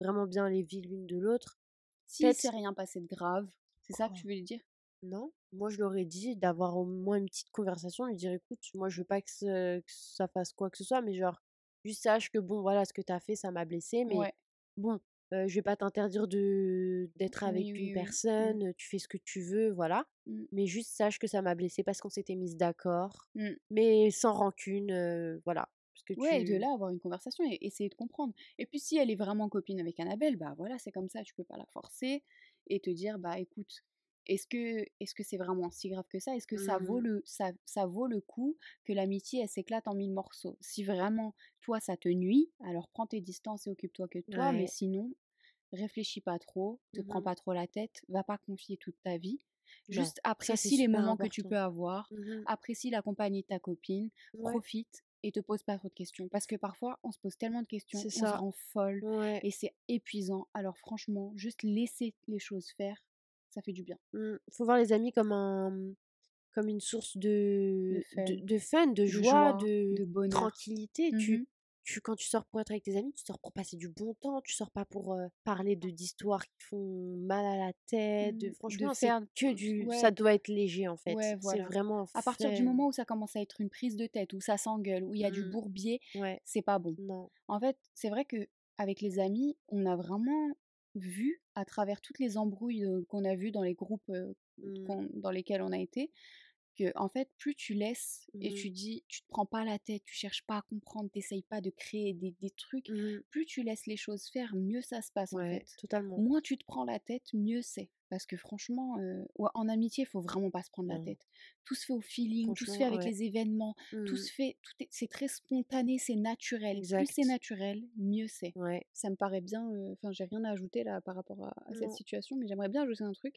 vraiment bien les vies l'une de l'autre, Si s'est rien passé de grave, c'est ça que tu veux dire? Non, moi je leur ai dit d'avoir au moins une petite conversation, lui dire: «Écoute, moi je veux pas que ce que ça fasse quoi que ce soit, mais genre, juste sache que bon voilà, ce que tu as fait, ça m'a blessée, mais Ouais. bon, heu, je vais pas t'interdire de d'être avec Oui, une oui, oui. Mmh. personne, tu fais ce que tu veux, voilà. Mmh. Mais juste sache que ça m'a blessée parce qu'on s'était mises d'accord, Mmh. mais sans rancune, voilà. Parce que Ouais, et de tu» là, avoir une conversation et essayer de comprendre. Et puis si elle est vraiment copine avec Annabelle, bah voilà, c'est comme ça, tu peux pas la forcer et te dire: «Bah écoute, est-ce que est-ce que c'est vraiment si grave que ça? Est-ce que ça vaut mmh, le ça ça vaut le coup que l'amitié, elle s'éclate en 1000 morceaux?» si vraiment, toi, ça te nuit, alors prends tes distances et occupe-toi que de toi, mais sinon, réfléchis pas trop, te prends Mmh pas trop la tête, va pas confier toute ta vie. Non, Juste apprécie les moments que tu peux avoir, Mmh apprécie la compagnie de ta copine, Ouais, profite et te pose pas trop de questions. Parce que parfois, on se pose tellement de questions, on se ça. rend folle Ouais. et c'est épuisant. Alors franchement, juste laisser les choses faire, ça fait du bien. Mmh. Faut voir les amis comme un, mmh, comme une source De de fun, de fun, de de joie, joie, de bonheur. tranquillité. Tu Mhm. tu quand tu sors pour être avec tes amis, tu sors pour passer du bon temps, tu sors pas pour, parler de d'histoires qui font mal à la tête, Mm, De franchement, c'est faire, que du ça doit être léger, en fait. ouais, C'est voilà. vraiment À partir du moment où ça commence à être une prise de tête, où ça s'engueule, où il y a du Mmh. bourbier, Ouais. c'est pas bon. Non. En fait, c'est vrai que avec les amis, on a vraiment vu à travers toutes les embrouilles qu'on a vues dans les groupes Mmh. dans lesquels on a été, que en fait, plus tu laisses et Mmh. tu dis, tu te prends pas la tête, tu cherches pas à comprendre, t'essayes pas de créer des, des trucs, Mmh. plus tu laisses les choses faire, mieux ça se passe en fait. totalement. Moins tu te prends la tête, mieux c'est. Parce que franchement, euh, ouais, en amitié, il faut vraiment pas se prendre la Non. tête. Tout se fait au feeling, tout se fait avec ouais. les événements, tout Mmh. se fait, tout est, c'est très spontané, c'est naturel. Plus c'est naturel, mieux c'est. Ça me paraît bien, euh, enfin, j'ai rien à ajouter là par rapport à, à cette situation, mais j'aimerais bien ajouter un truc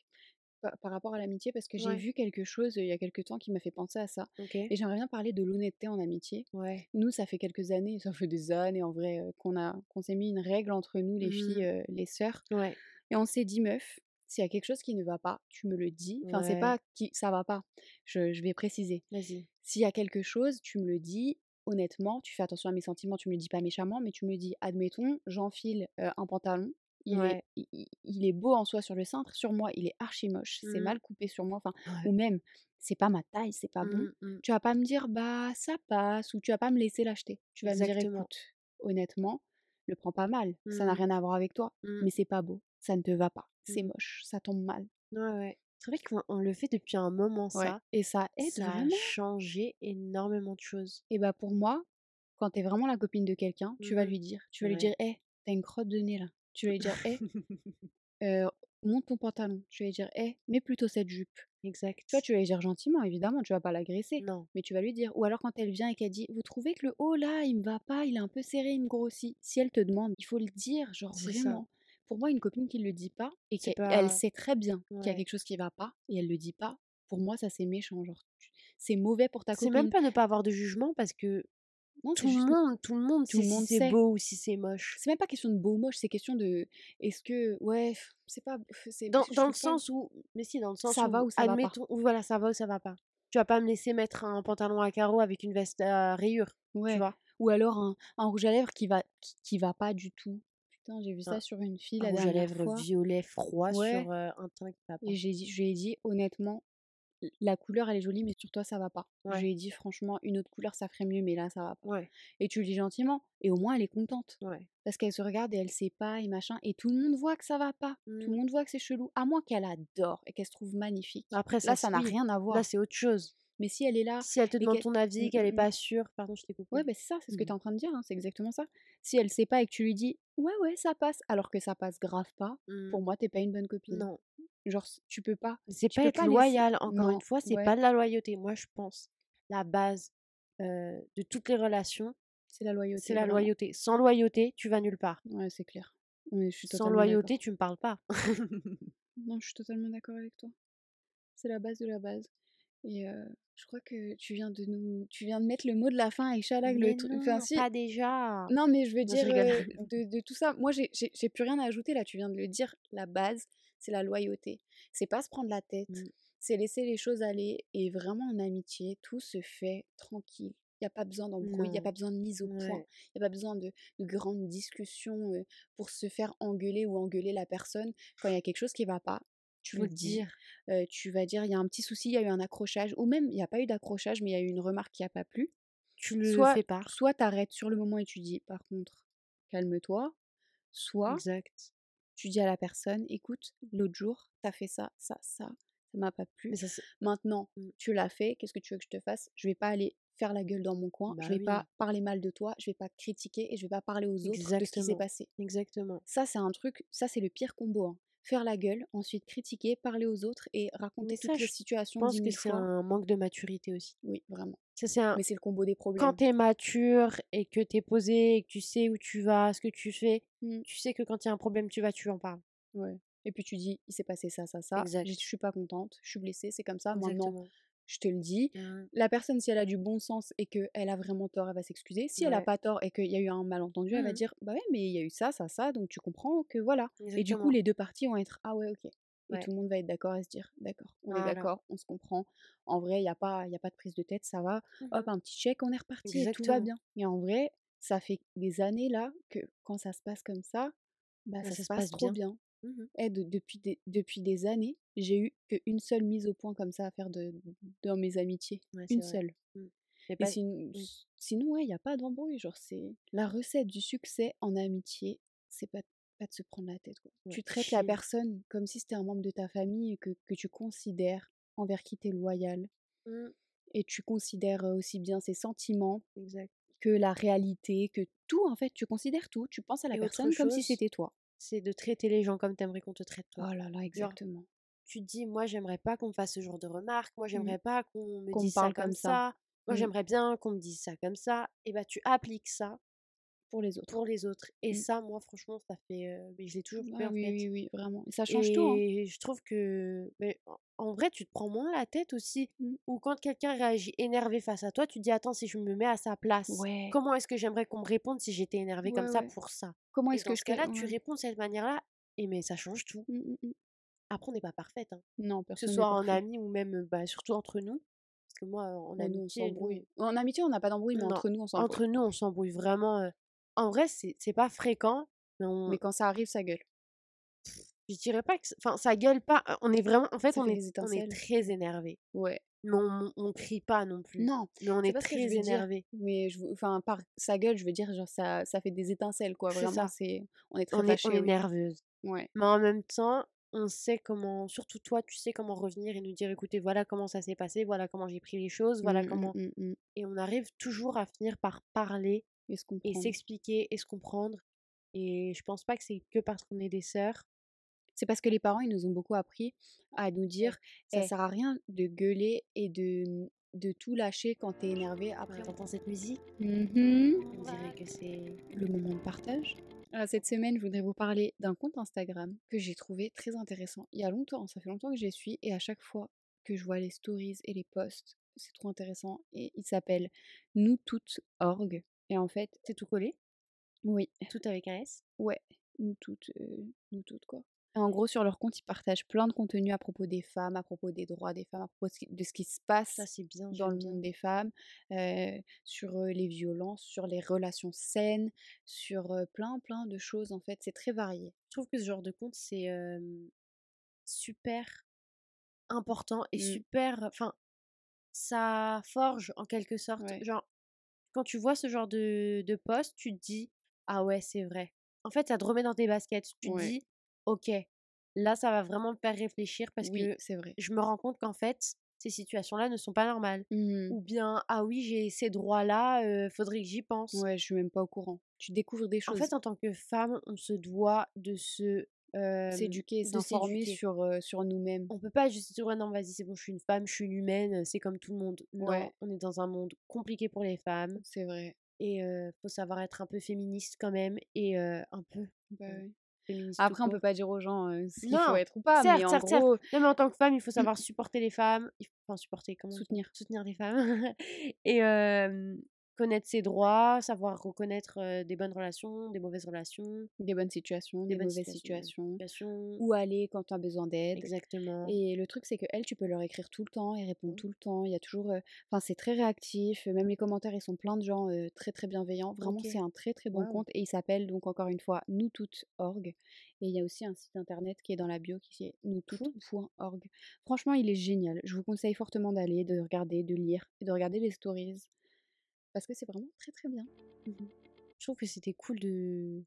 par, rapport à l'amitié parce que j'ai Ouais. vu quelque chose il y a quelques temps qui m'a fait penser à ça. Et j'aimerais bien parler de l'honnêteté en amitié. Ouais. Nous, ça fait quelques années, ça fait des années en vrai, qu'on a, qu'on s'est mis une règle entre nous, les filles, Mmh. euh, les sœurs. Ouais. Et on s'est dit, meuf, s'il y a quelque chose qui ne va pas, tu me le dis. Enfin, c'est pas qui ça va pas. Je, je vais préciser. Vas-y. S'il y a quelque chose, tu me le dis honnêtement, tu fais attention à mes sentiments, tu me le dis pas méchamment, mais tu me dis, admettons, j'enfile euh, un pantalon. Il, est, Ouais. il, il- il est beau en soi sur le cintre, sur moi, il est archi moche, c'est Mmh. mal coupé sur moi, enfin, Ouais. ou même, c'est pas ma taille, c'est pas bon. Mmh mh. Tu vas pas me dire, bah, ça passe, ou tu vas pas me laisser l'acheter. Tu vas me dire, Exactement. écoute, honnêtement, le prends pas mal, ça n'a Mmh. rien à voir avec toi, Mmh. mais c'est pas beau, ça ne te va pas, c'est Mmh. moche, ça tombe mal. Ouais, ouais. C'est vrai qu'on on le fait depuis un moment Ouais. ça. Et ça aide Ça a vraiment. changé énormément de choses. Et bah, pour moi, quand t'es vraiment la copine de quelqu'un, tu vas Mmh lui dire, tu vas lui dire, hé, t'as une crotte de nez là. Tu vas lui dire, [LAUGHS] hé, euh, monte ton pantalon. Tu vas lui dire, hé, mets plutôt cette jupe. Exact. Tu vois, tu vas lui dire gentiment, évidemment, tu vas pas l'agresser. Non. Mais tu vas lui dire. Ou alors quand elle vient et qu'elle dit, vous trouvez que le haut là, il me va pas, il est un peu serré, il me grossit. Si elle te demande, il faut le dire, genre ça. vraiment. Pour moi, une copine qui le dit pas et qu'elle pas sait très bien qu'il y a quelque chose qui va pas et elle le dit pas, pour moi, ça c'est méchant. Genre, c'est mauvais pour ta C'est même copine. pas ne pas avoir de jugement parce que Non, tout le monde tout le monde tout le si monde c'est beau ou si c'est moche. C'est même pas question de beau ou moche, c'est question de est-ce que ouais, c'est pas Dans dans le sens où mais si, dans le sens ça va où ou ça va pas. admettons ou voilà, ça va ou ça va pas. Tu vas pas me laisser mettre un pantalon à carreaux avec une veste à rayures, tu Ouais. vois? Ou alors un, un rouge à lèvres qui va qui, qui va pas du tout. Putain, j'ai vu ça sur une fille un la rouge à lèvres fois. violet froid Ouais. sur, heu, un teint qui va pas. Et j'ai dit, je lui ai dit honnêtement, la couleur elle est jolie, mais sur toi ça va pas. Je Ouais. lui ai dit franchement, une autre couleur ça ferait mieux, mais là ça va pas. Ouais. Et tu le dis gentiment, et au moins elle est contente. Ouais. Parce qu'elle se regarde et elle sait pas, et machin, et tout le monde voit que ça va pas. Tout le Mmh. monde voit que c'est chelou, à moins qu'elle adore et qu'elle se trouve magnifique. Après ça Là, ça n'a rien à là voir. c'est autre chose. Mais si elle est là Si elle te demande ton avis, Mm, qu'elle est mm, mm. pas sûre pardon, je t'ai coupé. Ouais, bah c'est ça, c'est ce que Mmh. tu es en train de dire, hein, c'est exactement ça. Si elle sait pas et que tu lui dis ouais, ouais, ça passe, alors que ça passe grave pas, Mmh. pour moi, t'es pas une bonne copine. Non. Genre, tu peux pas. C'est pas être pas laisser. loyal, encore une fois, c'est ouais, pas de la loyauté. Moi, je pense la base, de toutes les relations, c'est la c'est loyauté, la vraiment. loyauté. Sans loyauté, tu vas nulle part. Ouais, c'est clair. Ouais, je suis Sans loyauté, tu me parles pas. Non, je suis totalement d'accord avec toi. C'est la base de la base. Et euh, je crois que tu viens de nous, tu viens de mettre le mot de la fin, Aïcha, là, le truc. Enfin, si. pas déjà. Non, mais je veux Non, je dire de, de tout ça. Moi, j'ai plus rien à ajouter là. Tu viens de le dire. La base, c'est la loyauté. C'est pas se prendre la tête. Mmh. C'est laisser les choses aller. Et vraiment, en amitié, tout se fait tranquille. Il n'y a pas besoin d'embrouille, il n'y a pas besoin de mise au point, Ouais. il n'y a pas besoin de, de grandes discussions euh, pour se faire engueuler ou engueuler la personne. Quand il y a quelque chose qui va pas, tu le dis. dire. Tu vas dire: «Il y a un petit souci, il y a eu un accrochage» ou même il y a pas eu d'accrochage, mais il y a eu une remarque qui a pas plu. Tu le Soit fais part. soit tu arrêtes sur le moment et tu dis: «Par contre, calme-toi», soit Exact. tu dis à la personne: «Écoute, l'autre jour, tu as fait ça, ça, ça, ça m'a pas plu. Mais ça, c'est Maintenant, Mmh. tu l'as fait, qu'est-ce que tu veux que je te fasse? Je vais pas aller faire la gueule dans mon coin, Bah je vais oui. pas parler mal de toi, je vais pas critiquer et je vais pas parler aux autres de ce qui s'est passé». Exactement. Ça, c'est un truc ça, c'est le pire combo, hein. Faire la gueule, ensuite critiquer, parler aux autres et raconter ça, toutes les je situations pense 10 que 000 c'est un manque de maturité aussi. Oui, vraiment. Ça, c'est un Mais c'est le combo des quand problèmes. tu es mature et que tu es posée et que tu sais où tu vas, ce que tu fais, Mmh. tu sais que quand il y a un problème, tu vas, tu en parles. Ouais. Et puis tu dis: «Il s'est passé ça, ça, ça, je suis pas contente, je suis blessée, c'est comme ça, maintenant, Exactement. Je te le dis». Mmh. La personne, si elle a du bon sens et qu'elle a vraiment tort, elle va s'excuser. Si elle a pas tort et qu'il y a eu un malentendu, elle va Mmh. dire: «Bah ouais, mais il y a eu ça, ça, ça, donc tu comprends que voilà». Et du coup, les 2 parties vont être: «Ah ouais, OK». Et Ouais. tout le monde va être d'accord et se dire: «D'accord, on est d'accord, on se comprend. En vrai, il y a pas y a pas de prise de tête, ça va. Mmh Hop, un petit check, on est reparti et tout va bien». Et en vrai, ça fait des années là que quand ça se passe comme ça, bah Bah, ça ça se se passe passe trop bien. bien. Mmh mh. Et de depuis des depuis des années, j'ai eu qu'une seule mise au point comme ça à faire de dans mes amitiés. Ouais, Une vrai. seule. Mmh. Et pas mmh. sinon, ouais, il y a pas d'embrouille, genre c'est la recette du succès en amitié, c'est pas pas de se prendre la tête, quoi. Ouais, Tu traites la personne comme si c'était un membre de ta famille et que que tu considères, envers qui tu es loyal. Mmh. Et tu considères, aussi bien ses sentiments Exact. que la réalité, que tout en fait, tu considères tout. Tu penses à la Et personne comme si c'était toi. C'est de traiter les gens comme tu aimerais qu'on te traite toi. Oh là là, Genre, exactement. tu te dis: «Moi, j'aimerais pas qu'on me fasse ce genre de remarques. Moi, Mmh. j'aimerais pas qu'on me Qu'on dise ça comme ça. ça. Moi, Mmh. j'aimerais bien qu'on me dise ça comme ça». Et bah, tu appliques ça Pour les autres. pour les autres. Et Mmh. ça, moi, franchement, ça fait, mais je l'ai toujours fait, Ah en oui, fait. oui, oui, vraiment. Et ça change tout, hein. Et je trouve que mais en vrai, tu te prends moins la tête aussi. Mmh. Ou quand quelqu'un réagit énervé face à toi, tu te dis: «Attends, si je me mets à sa place, Ouais. comment est-ce que j'aimerais qu'on me réponde si j'étais énervé comme ça pour ça?» Comment est-ce que je ce cas-là, tu réponds de cette manière-là et mais ça change tout. Mmh, mmh. Après, on n'est pas parfaites, hein. Non, Que ce personne soit en amis ou même, bah, surtout entre nous. Parce que moi, en on amitié, nous s'embrouille. En amitié, on n'a pas d'embrouille, mais non, entre nous, on s'embrouille. entre nous, on s'embrouille vraiment, en vrai, c'est c'est pas fréquent, mais on Mais quand ça arrive, ça gueule. Je dirais pas que enfin, ça gueule pas, on est vraiment en fait, on fait est on est très énervés. Ouais. Mais on on crie pas non plus. Non, Mais on est je très dire. énervés. Mais je enfin, par ça gueule, je veux dire, genre ça ça fait des étincelles, quoi. Vraiment, c'est on est très On est on est nerveuses. Ouais. Mais en même temps, on sait comment surtout toi, tu sais comment revenir et nous dire: «Écoutez, voilà comment ça s'est passé, voilà comment j'ai pris les choses, voilà Mmh, comment» mmh, mmh. et on arrive toujours à finir par parler Et s'expliquer et se comprendre. Et je pense pas que c'est que parce qu'on est des sœurs. C'est parce que les parents, ils nous ont beaucoup appris à nous dire: «Ça Eh sert à rien de gueuler et de, mmh, de tout lâcher quand tu es énervé. Après, Ouais, on» tu entends cette musique? Mmh On dirait que c'est Le moment de partage. Alors cette semaine, je voudrais vous parler d'un compte Instagram que j'ai trouvé très intéressant. Il y a longtemps, ça fait longtemps que je les suis et à chaque fois que je vois les stories et les posts, c'est trop intéressant et il s'appelle nous toutes org et en fait c'est tout collé? oui, Tout avec un S? ouais, nous toutes, heu, nous toutes quoi. En gros sur leur compte, ils partagent plein de contenu à propos des femmes, à propos des droits des femmes, à propos de ce qui se passe Ça, bien, dans le monde des femmes, sur, les violences, sur les relations saines, sur, plein, plein de choses en fait, c'est très varié. Je trouve que ce genre de compte, c'est, super important et Mmh. super enfin, ça forge en quelque sorte. Ouais. Genre, quand tu vois ce genre de de post, tu te dis: «Ah ouais, c'est vrai». En fait, ça te remet dans tes baskets. Tu te Ouais. dis: «OK, là, ça va vraiment me faire réfléchir parce Oui, que c'est vrai. je me rends compte qu'en fait, ces situations-là ne sont pas normales». Mmh. Ou bien: «Ah oui, j'ai ces droits-là, faudrait que j'y pense». Ouais, je suis même pas au courant. Tu découvres des En choses. fait, en tant que femme, on se doit de se, S'éduquer s'informer sur, sur nous-mêmes. On peut pas juste dire: «Ouais, non, vas-y, c'est bon, je suis une femme, je suis une humaine, c'est comme tout le monde». Non, Ouais. on est dans un monde compliqué pour les femmes C'est vrai. et faut savoir être un peu féministe quand même et un peu, Bah oui. Après, on peut pas dire aux gens, ce qu'il faut être ou pas, mais Certes, en certes, certes. gros Non, mais en tant que femme, il faut [CLEARS THROAT] savoir supporter les femmes, enfin supporter, comment soutenir. Soutenir les femmes [LAUGHS] et connaître ses droits, savoir reconnaître euh, des bonnes relations, des mauvaises relations, Des bonnes situations, des, bonnes mauvaises situations. Où aller quand tu as besoin d'aide. Exactement. Et le truc, c'est que elle, tu peux leur écrire tout le temps, ils répondent Mmh. tout le temps. Il y a toujours. euh, Enfin, c'est très réactif. Même les commentaires, ils sont pleins de gens euh, très très bienveillants. Vraiment, c'est un très très bon compte. Et il s'appelle donc encore une fois nous toutes org. Et il y a aussi un site internet qui est dans la bio qui est noustoutes.org. Franchement, il est génial. Je vous conseille fortement d'aller, de regarder, de lire et de regarder les stories. Parce que c'est vraiment très très bien. Mmh Je trouve que c'était cool de,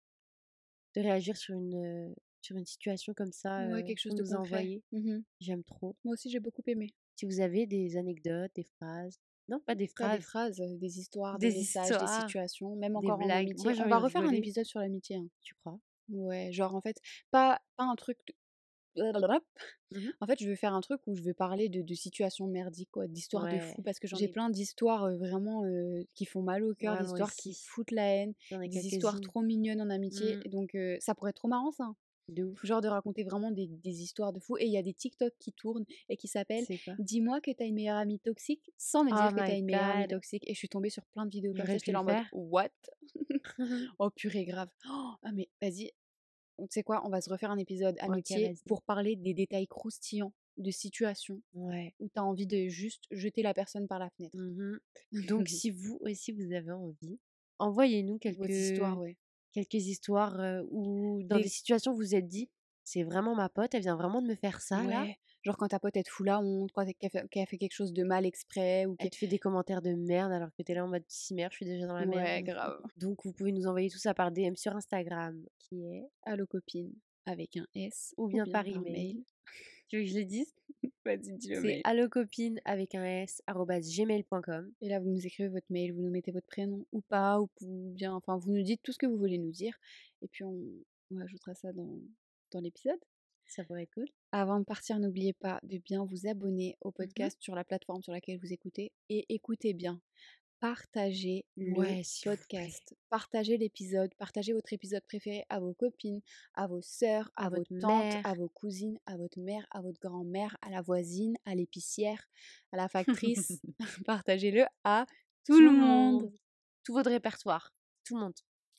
de réagir sur une, sur une situation comme ça Ouais, quelque chose de nous a concret. envoyé. Mhm. J'aime trop. Moi aussi, j'ai beaucoup aimé. Si vous avez des anecdotes, des phrases. Non, pas des Pas des phrases, phrases, des histoires, des, des messages, des situations, même encore en amitié. Moi, On va refaire un épisode sur l'amitié. hein. Tu crois? Ouais, genre en fait, pas, pas un truc. Mhm. En fait, je veux faire un truc où je veux parler de, de situations merdiques, quoi, d'histoires de fous, parce que j'ai ai, plein d'histoires vraiment euh, qui font mal au cœur, ouais, des histoires qui foutent la haine, des histoires trop mignonnes en amitié. Mm, Et donc, euh, ça pourrait être trop marrant, ça. hein. de ouf. Genre de raconter vraiment des, des histoires de fous. Et il y a des TikTok qui tournent et qui s'appellent Dis-moi que t'as une meilleure amie toxique sans me Oh dire que t'as une meilleure amie toxique. Et je suis tombée sur plein de vidéos comme ça. J'étais en mode. What? [LAUGHS] Oh purée, grave. Oh, ah mais vas-y, tu sais quoi, on va se refaire un épisode amitié pour parler des détails croustillants de situations Ouais. où t'as envie de juste jeter la personne par la fenêtre. Mhm. [LAUGHS] Donc, si vous aussi vous avez envie, envoyez-nous quelques, histoires, ouais. quelques histoires euh, où, dans des Des... situations, vous vous êtes dit, c'est vraiment ma pote, elle vient vraiment de me faire ça là. Ouais. Genre quand ta pote elle te fout la honte, quand qu'elle fait, a fait quelque chose de mal exprès ou Elle qu'elle... te fait des commentaires de merde alors que t'es là en mode si merde, je suis déjà dans la Ouais, merde. grave. Donc, vous pouvez nous envoyer tout ça par DM sur Instagram, qui est, Allo copine avec un S ou ou bien par email. mail. Tu veux que je le dise? [LAUGHS] Vas-y, dis le C'est allocopine avec un S, gmail.com. Et là, vous nous écrivez votre mail, vous nous mettez votre prénom ou pas, ou ou bien, enfin, vous nous dites tout ce que vous voulez nous dire. Et puis, on, on ajoutera ça dans, dans l'épisode. Ça pourrait être cool. Avant de partir, n'oubliez pas de bien vous abonner au Mhm. podcast sur la plateforme sur laquelle vous écoutez. Et écoutez bien, partagez le Ouais, podcast. Partagez l'épisode, partagez votre épisode préféré à vos copines, à vos sœurs, à, À vos votre tantes, mère. à vos cousines, à votre mère, à votre grand-mère, à la voisine, à l'épicière, à la factrice. [LAUGHS] [LAUGHS] Partagez-le à tout, le monde. Tout votre répertoire. Tout le monde.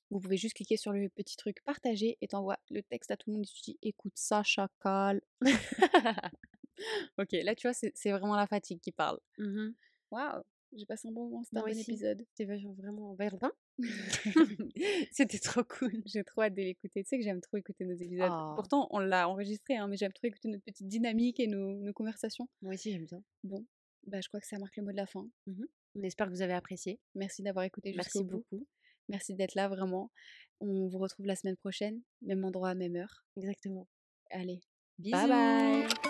Vous pouvez juste cliquer sur le petit truc partager et t'envoies le texte à tout le monde et tu dis écoute ça, chacal. [LAUGHS] [LAUGHS] ok, là tu vois, c'est vraiment la fatigue qui parle. Mhm. Waouh, j'ai passé un bon moment, c'était un bon aussi. épisode. C'était vraiment verdun. [LAUGHS] C'était trop cool. J'ai trop hâte de l'écouter. Tu sais que j'aime trop écouter nos épisodes. Oh. Pourtant, on l'a enregistré, hein, mais j'aime trop écouter notre petite dynamique et nos, nos conversations. Moi aussi, j'aime bien. Bon, bah, je crois que ça marque le mot de la fin. On espère que vous avez apprécié. Merci d'avoir écouté jusqu'au Merci bout. beaucoup. Merci d'être là, vraiment. On vous retrouve la semaine prochaine, même endroit, même heure. Exactement. Allez, Bisous. bye bye